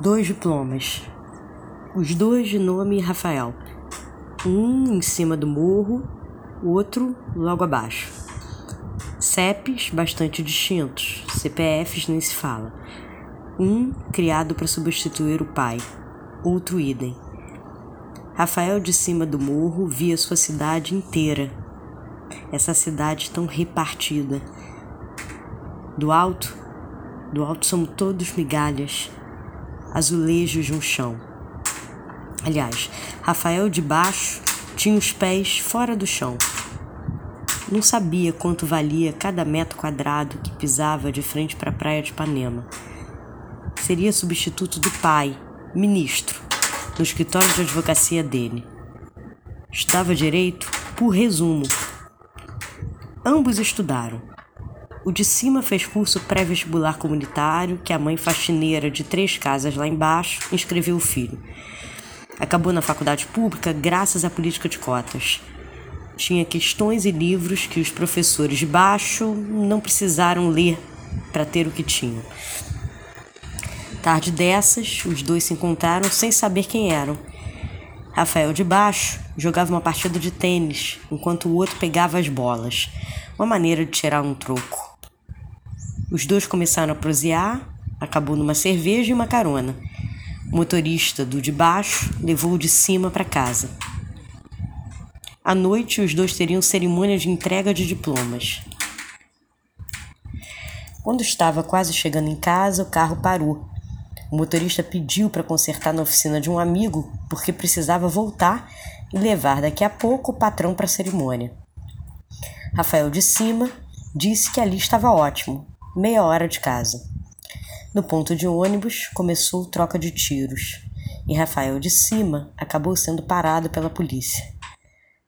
dois diplomas, os dois de nome Rafael, um em cima do morro, o outro logo abaixo. CEPs bastante distintos, CPFs nem se fala. Um criado para substituir o pai, outro idem. Rafael de cima do morro via sua cidade inteira, essa cidade tão repartida. Do alto, do alto são todos migalhas, azulejos um chão. Aliás, Rafael de baixo tinha os pés fora do chão. Não sabia quanto valia cada metro quadrado que pisava de frente para a praia de Ipanema. Seria substituto do pai, ministro, no escritório de advocacia dele. Estudava direito por resumo. Ambos estudaram. O de cima fez curso pré-vestibular comunitário, que a mãe faxineira de três casas lá embaixo inscreveu o filho. Acabou na faculdade pública graças à política de cotas. Tinha questões e livros que os professores de baixo não precisaram ler para ter o que tinham. Tarde dessas, os dois se encontraram sem saber quem eram. Rafael de baixo jogava uma partida de tênis, enquanto o outro pegava as bolas, uma maneira de tirar um troco. Os dois começaram a prosear, acabou numa cerveja e uma carona. O motorista do de baixo levou o de cima para casa. À noite, os dois teriam cerimônia de entrega de diplomas. Quando estava quase chegando em casa, o carro parou o motorista pediu para consertar na oficina de um amigo porque precisava voltar e levar daqui a pouco o patrão para a cerimônia. Rafael de cima disse que ali estava ótimo, meia hora de casa. No ponto de ônibus começou troca de tiros e Rafael de cima acabou sendo parado pela polícia.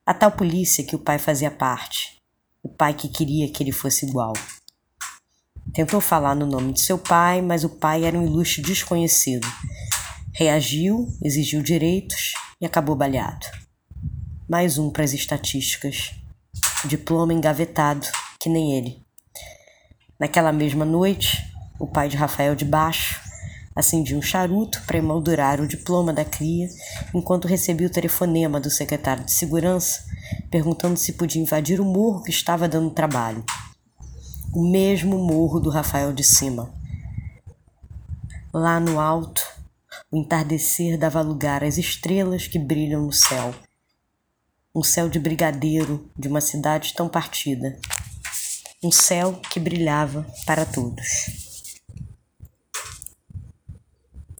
A tal polícia que o pai fazia parte, o pai que queria que ele fosse igual. Tentou falar no nome de seu pai, mas o pai era um ilustre desconhecido. Reagiu, exigiu direitos e acabou baleado. Mais um para as estatísticas. Diploma engavetado, que nem ele. Naquela mesma noite, o pai de Rafael de Baixo acendia um charuto para emoldurar o diploma da cria, enquanto recebia o telefonema do secretário de segurança perguntando se podia invadir o morro que estava dando trabalho o mesmo morro do Rafael de Cima. Lá no alto, o entardecer dava lugar às estrelas que brilham no céu. Um céu de brigadeiro de uma cidade tão partida. Um céu que brilhava para todos.